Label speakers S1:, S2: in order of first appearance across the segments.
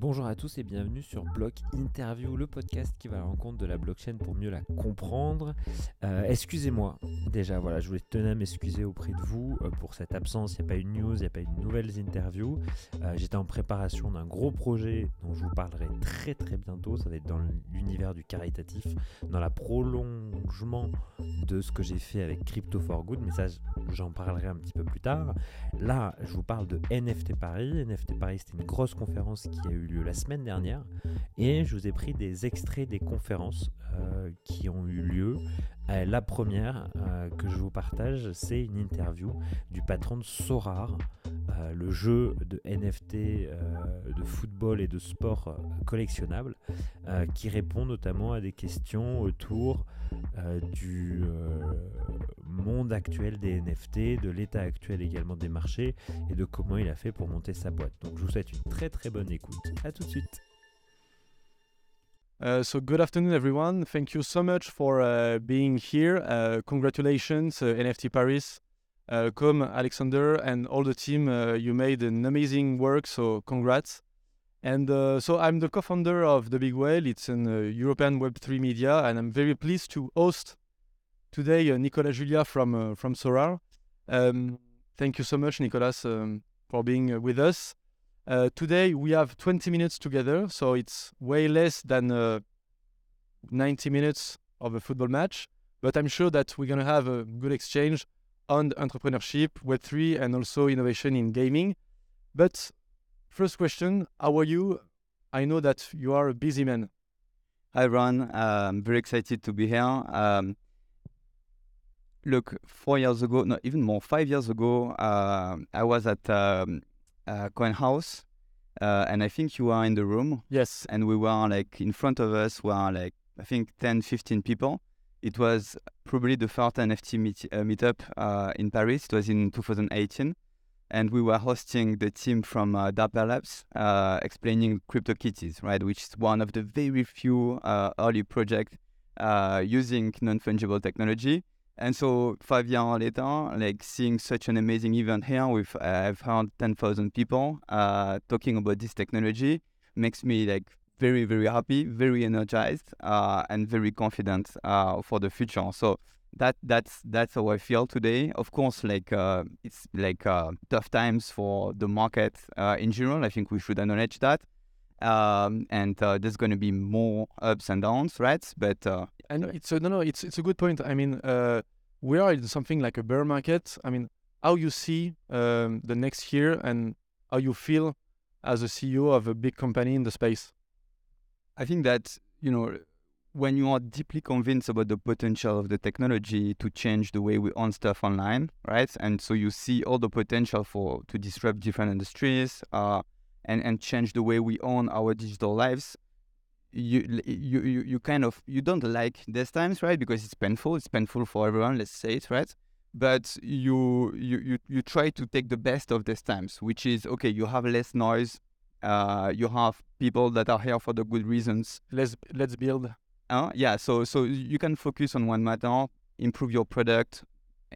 S1: Bonjour à tous et bienvenue sur Block Interview, le podcast qui va à la rencontre de la blockchain pour mieux la comprendre. Euh, excusez-moi, déjà, voilà, je voulais tenir à m'excuser auprès de vous euh, pour cette absence. Il n'y a pas eu de news, il n'y a pas eu de nouvelles interviews. Euh, j'étais en préparation d'un gros projet dont je vous parlerai très très bientôt. Ça va être dans l'univers du caritatif, dans la prolongement de ce que j'ai fait avec Crypto for Good, mais ça, j'en parlerai un petit peu plus tard. Là, je vous parle de NFT Paris. NFT Paris, c'était une grosse conférence qui a eu la semaine dernière et je vous ai pris des extraits des conférences euh, qui ont eu lieu. Euh, la première euh, que je vous partage, c'est une interview du patron de Sorar, le jeu de NFT de football et de sport collectionnable, qui répond notamment à des questions autour du monde actuel des NFT, de l'état actuel également des marchés et de comment il a fait pour monter sa boîte. Donc je vous souhaite une très très bonne écoute. À tout de suite.
S2: Uh, so good afternoon, everyone. Thank you so much for uh, being here. Uh, congratulations, uh, NFT Paris. Uh, come, Alexander, and all the team. You made an amazing work, so congrats. And so I'm the co-founder of The Big Whale. It's an European Web3 media, and I'm very pleased to host today Nicolas Julia from from Sorare. Um, thank you so much, Nicolas, um, for being with us. Uh, today we have 20 minutes together, so it's way less than uh, 90 minutes of a football match. But I'm sure that we're going to have a good exchange on entrepreneurship, Web3, and also innovation in gaming. But first question How are you? I know that you are a busy man.
S3: Hi, Ron. Uh, I'm very excited to be here. Um, look, four years ago, not even more, five years ago, uh, I was at um, uh, Coin House, uh, and I think you were in the room.
S2: Yes.
S3: And we were like in front of us were like I think 10, 15 people. It was probably the first NFT meet, uh, meetup uh, in Paris. It was in 2018, and we were hosting the team from uh, Dapper Labs, uh, explaining CryptoKitties, right, which is one of the very few uh, early projects uh, using non-fungible technology. And so five years later, like seeing such an amazing event here with uh, I've heard 10,000 people uh, talking about this technology makes me like very, very happy, very energized, uh, and very confident uh, for the future. So that that's that's how I feel today. Of course, like uh, it's like uh, tough times for the market in general. I think we should acknowledge that. Um, and there's going to be more ups and downs, right? But
S2: and it's a, no, no, it's it's a good point. I mean, uh, we are in something like a bear market. I mean, how you see um, the next year and how you feel as a CEO of a big company in the space.
S3: I think that you know when you are deeply convinced about the potential of the technology to change the way we own stuff online, right? And so you see all the potential for to disrupt different industries uh, and and change the way we own our digital lives you you you you kind of you don't like these times right? Because it's painful it's painful for everyone let's say it right? But you you you, you try to take the best of these times which is okay you have less noise uh, you have people that are here for the good reasons.
S2: Let's let's build.
S3: Uh, yeah so so you can focus on one matter improve your product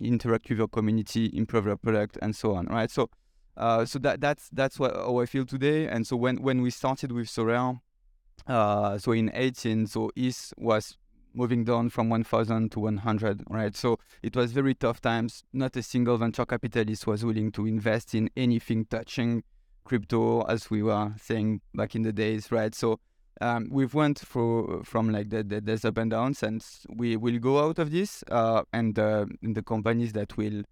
S3: interact with your community improve your product and so on right? So uh, so that that's that's what how I feel today and so when when we started with Sorare uh, so in 18, so ETH was moving down from 1,000 to 100, right? So it was very tough times. Not a single venture capitalist was willing to invest in anything touching crypto, as we were saying back in the days, right? So um, we've went through from like the, the, the up and downs, and we will go out of this. Uh, and uh, the companies that will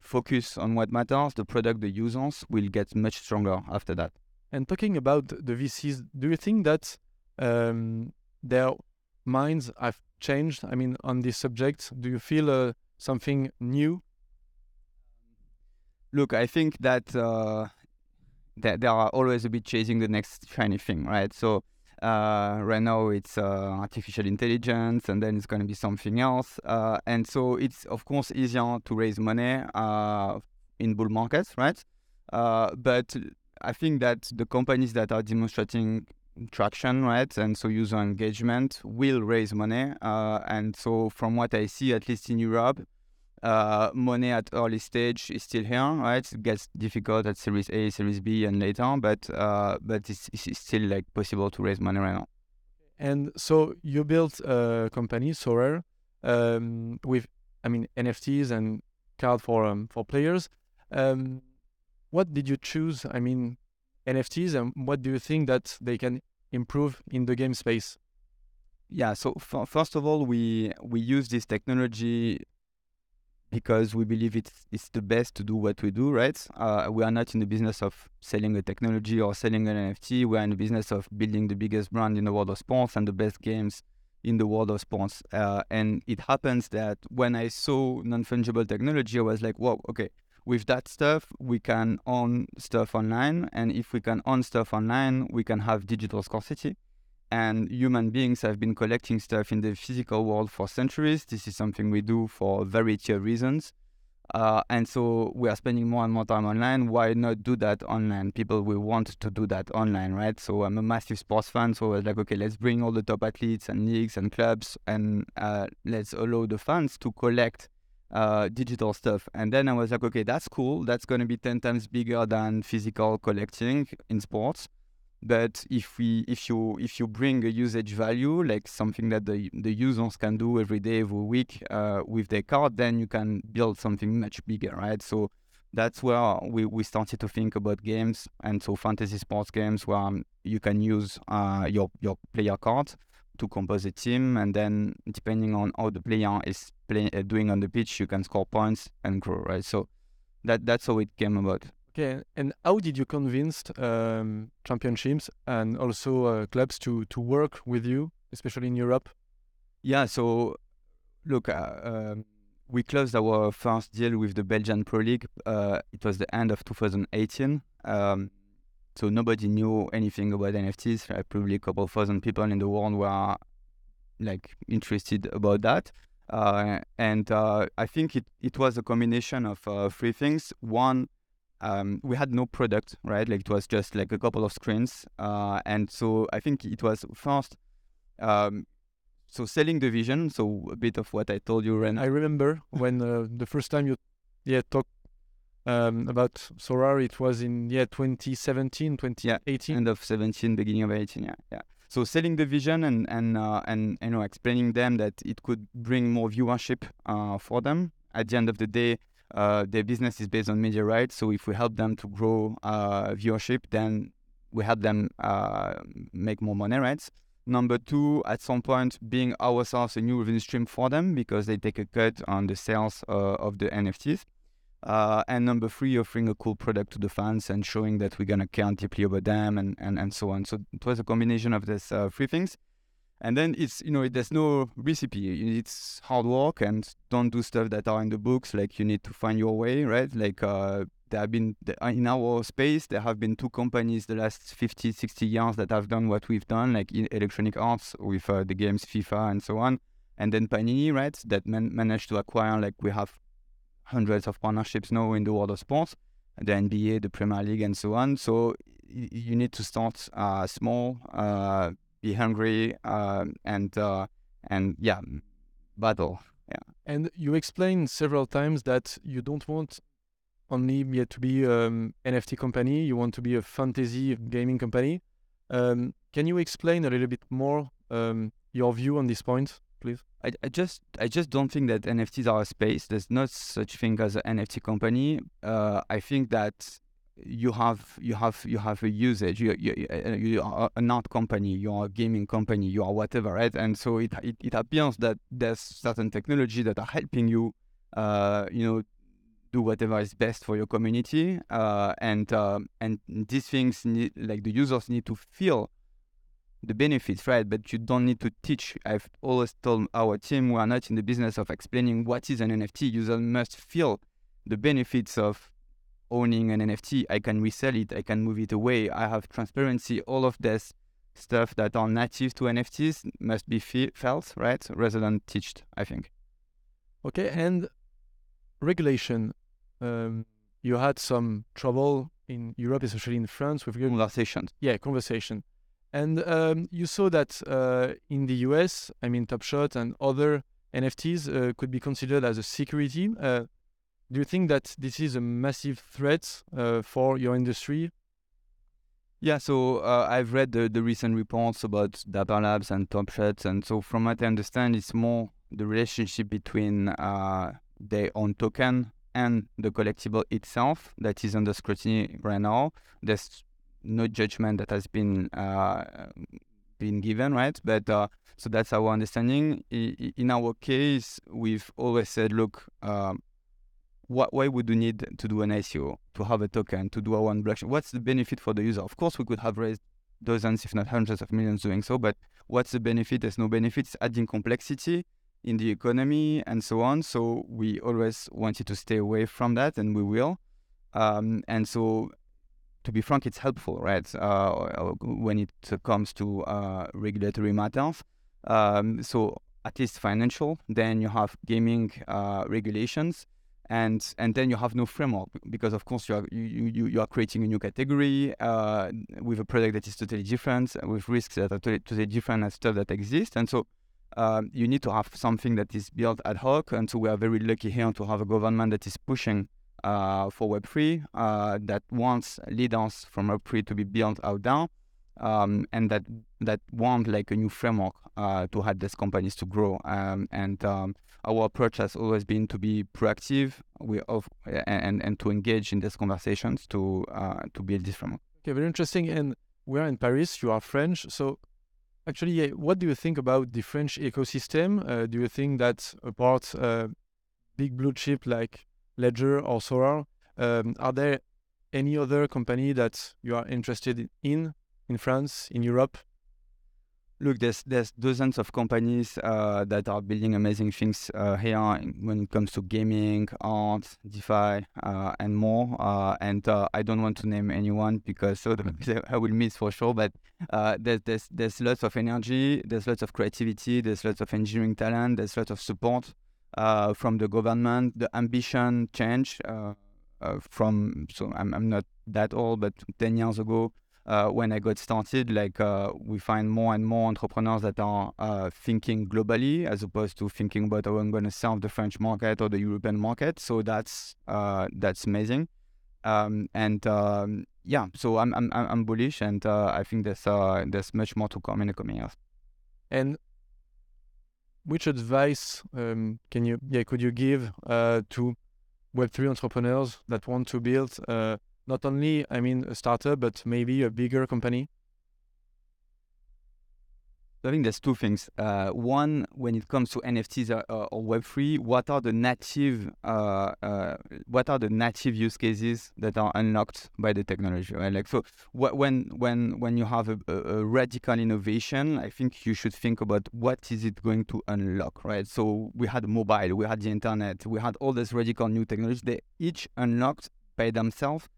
S3: focus on what matters, the product, the users, will get much stronger after that.
S2: And talking about the VCs, do you think that um, their minds have changed? I mean, on this subject, do you feel uh, something new?
S3: Look, I think that uh, that they are always a bit chasing the next shiny thing, right? So uh, right now it's uh, artificial intelligence, and then it's going to be something else. Uh, and so it's of course easier to raise money uh, in bull markets, right? Uh, but I think that the companies that are demonstrating traction, right, and so user engagement will raise money. Uh, and so, from what I see, at least in Europe, uh, money at early stage is still here, right? It gets difficult at Series A, Series B, and later, but uh, but it's, it's still like possible to raise money right now.
S2: And so you built a company, Sorare, um, with I mean NFTs and card for um, for players. Um, what did you choose? I mean NFTs, and what do you think that they can improve in the game space?
S3: Yeah. So f- first of all, we we use this technology because we believe it's it's the best to do what we do, right? Uh, we are not in the business of selling a technology or selling an NFT. We are in the business of building the biggest brand in the world of sports and the best games in the world of sports. Uh, and it happens that when I saw non fungible technology, I was like, whoa, okay. With that stuff, we can own stuff online, and if we can own stuff online, we can have digital scarcity and human beings have been collecting stuff in the physical world for centuries. This is something we do for variety of reasons. Uh, and so we are spending more and more time online. Why not do that online? People will want to do that online, right? So I'm a massive sports fan. So I was like, okay, let's bring all the top athletes and leagues and clubs and uh, let's allow the fans to collect uh, digital stuff. And then I was like, okay, that's cool. That's going to be 10 times bigger than physical collecting in sports. But if we if you if you bring a usage value like something that the the users can do every day every week uh, with their card, then you can build something much bigger, right? So that's where we, we started to think about games. And so fantasy sports games where um, you can use uh, your your player card to compose a team. And then depending on how the player is play, uh, doing on the pitch you can score points and grow right? So that that's how it came about
S2: Okay, and how did you convince um, championships and also uh, clubs to to work with you, especially in Europe?
S3: Yeah, so look, uh, um, we closed our first deal with the Belgian Pro League. Uh, it was the end of 2018. Um, so nobody knew anything about NFTs. Probably a couple thousand people in the world were like interested about that. Uh, and uh, I think it, it was a combination of three things. One, um, we had no product, right? Like it was just like a couple of screens. Uh, and so I think it was first, um, so selling the vision. So a bit of what I told you, Ren.
S2: I remember when uh, the first time you yeah talked um, about Sorare, it was in yeah 2017, 2018.
S3: Yeah, end of 17, beginning of 18. Yeah, yeah. So selling the vision and and uh, and you know explaining them that it could bring more viewership uh, for them. At the end of the day, uh, their business is based on media rights. So if we help them to grow uh, viewership, then we help them uh, make more money, right? Number two, at some point, being ourselves a new revenue stream for them because they take a cut on the sales uh, of the NFTs. Uh, and number three, offering a cool product to the fans and showing that we're gonna care deeply about them and, and, and so on. So it was a combination of these uh, three things and then it's you know there's no recipe. It's hard work and don't do stuff that are in the books like you need to find your way right? Like uh, there have been uh, in our space there have been two companies the last 50 60 years that have done what we've done like in electronic arts with uh, the games fifa and so on. And then panini right that man- managed to acquire like we have hundreds of partnerships now in the world of sports the nba the premier league and so on. So you need to start uh, small uh, be hungry, uh, and uh, and yeah, battle. Yeah.
S2: And you explained several times that you don't want only yet to be um, NFT company. You want to be a fantasy gaming company. Um, can you explain a little bit more um, your view on this point, please?
S3: I, I just I just don't think that NFTs are a space. There's not such thing as an NFT company. Uh, I think that you have you have you have a usage. You, you, uh, you are an art company you are a gaming company you are whatever right? And so it, it, it appears that there's certain technology that are helping you uh, you know do whatever is best for your community uh, and uh, and these things need like the users need to feel the benefits right? But you don't need to teach. I've always told our team we are not in the business of explaining what is an nft users must feel the benefits of owning an NFT, I can resell it, I can move it away, I have transparency. All of this stuff that are native to NFTs must be fe- felt, right, rather than taught, I think.
S2: Okay, and regulation. Um, you had some trouble in Europe, especially in France, with
S3: conversations.
S2: Yeah, conversation. And um, you saw that uh, in the US, I mean, Top Shot and other NFTs uh, could be considered as a security. Uh, do you think that this is a massive threat uh, for your industry?
S3: Yeah, so uh, I've read the, the recent reports about Dapper Labs and Top Shots, and so from what I understand, it's more the relationship between uh, their own token and the collectible itself that is under scrutiny right now. There's no judgment that has been uh, been given, right? But uh, so that's our understanding. I, in our case, we've always said, look, um, what, why would we need to do an ICO, to have a token, to do our own blockchain? What's the benefit for the user? Of course, we could have raised dozens, if not hundreds of millions doing so, but what's the benefit? There's no benefit. It's adding complexity in the economy and so on. So we always wanted to stay away from that, and we will. Um, and so, to be frank, it's helpful, right? Uh, when it comes to uh, regulatory matters. Um, so at least financial. Then you have gaming uh, regulations and and then you have no framework because of course you are you you, you are creating a new category uh, with a product that is totally different with risks that are totally, totally different and stuff that exists and so um, you need to have something that is built ad hoc. And so we are very lucky here to have a government that is pushing uh, for web3 uh, that wants leaders from web3 to be built out there um, and that that want like a new framework uh, to help these companies to grow um, and um, our approach has always been to be proactive we of, and, and to engage in these conversations to uh, to build this framework.
S2: Okay, very interesting. And we're in Paris. You are French, so actually, what do you think about the French ecosystem? Uh, do you think that apart uh, big blue chip like Ledger or Sorare, um, are there any other company that you are interested in in France, in Europe?
S3: Look, there's there's dozens of companies uh, that are building amazing things uh, here when it comes to gaming, art, DeFi, uh, and more. Uh, and uh, I don't want to name anyone because so I will miss for sure. But uh, there's there's there's lots of energy, there's lots of creativity, there's lots of engineering talent, there's lots of support from the government. The ambition change from so I'm I'm not that old, but ten years ago uh, when I got started, like uh, we find more and more entrepreneurs that are uh, thinking globally as opposed to thinking about how I'm going to serve the French market or the European market. So that's uh, that's amazing. Um, and um, yeah, so I'm I'm I'm bullish, and uh, I think there's uh, there's much more to come in the coming years.
S2: And which advice um, can you yeah could you give to Web three entrepreneurs that want to build not only, I mean, a startup, but maybe a bigger company?
S3: I think there's two things. Uh, one, when it comes to NFTs or, or Web3, what are the native uh, uh, what are the native use cases that are unlocked by the technology? Right? Like so, wh- when when when you have a, a, radical innovation, I think you should think about what is it going to unlock, right? So we had mobile, we had the internet, we had all these radical new technologies. They each unlocked by themselves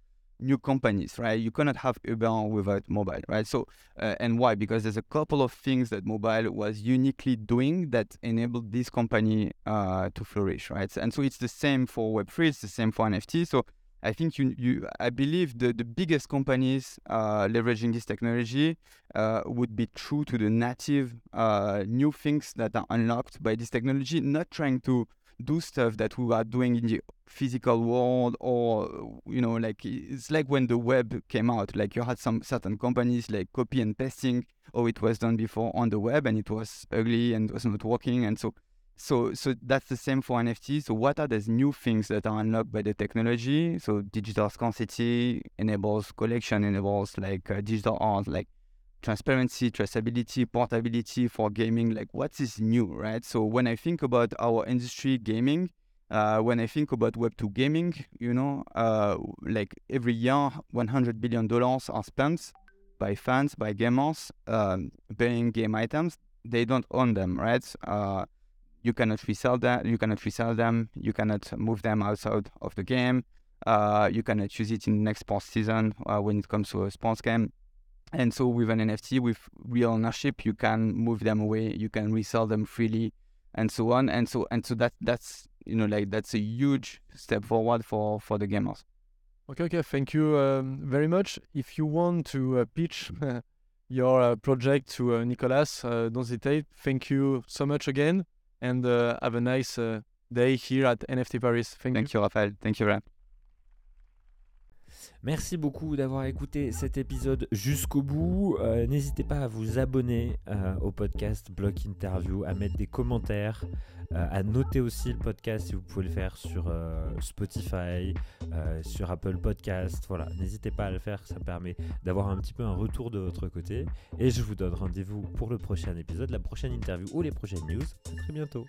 S3: new companies, right? You cannot have Uber without mobile, right? So, uh, and why? Because there's a couple of things that mobile was uniquely doing that enabled this company uh, to flourish, right? And so it's the same for Web3, it's the same for NFT. So I think you, you I believe the, the biggest companies uh, leveraging this technology uh, would be true to the native uh, new things that are unlocked by this technology, not trying to do stuff that we are doing in the physical world or you know like it's like when the web came out like you had some certain companies like copy and pasting or it was done before on the web and it was ugly and was not working and so so so that's the same for nft so what are these new things that are unlocked by the technology? So digital scarcity enables collection enables like uh, digital art like transparency, traceability, portability for gaming. Like, what is new, right? So when I think about our industry, gaming, uh, when I think about Web2 gaming, you know, uh, like every year, 100 billion dollars are spent by fans, by gamers, um, buying game items. They don't own them, right? Uh, you cannot resell that. You cannot resell them. You cannot move them outside of the game. Uh, you cannot use it in the next sports season uh, when it comes to a sports game. And so with an NFT, with real ownership, you can move them away, you can resell them freely, and so on. And so and so that that's you know like that's a huge step forward for for the gamers.
S2: Okay, okay. Thank you um, very much. If you want to uh, pitch your uh, project to uh, Nicolas, uh, don't hesitate. Thank you so much again, and uh, have a nice uh, day here at NFT Paris. Thank,
S3: Thank you, Raphaël. Thank you, Raph.
S1: Merci beaucoup d'avoir écouté cet épisode jusqu'au bout. Euh, N'hésitez pas à vous abonner euh, au podcast Block Interview, à mettre des commentaires, euh, à noter aussi le podcast si vous pouvez le faire sur Spotify, sur Apple Podcast. Voilà, n'hésitez pas à le faire, ça permet d'avoir un petit peu un retour de votre côté. Et je vous donne rendez-vous pour le prochain épisode, la prochaine interview ou les prochaines news. À très bientôt.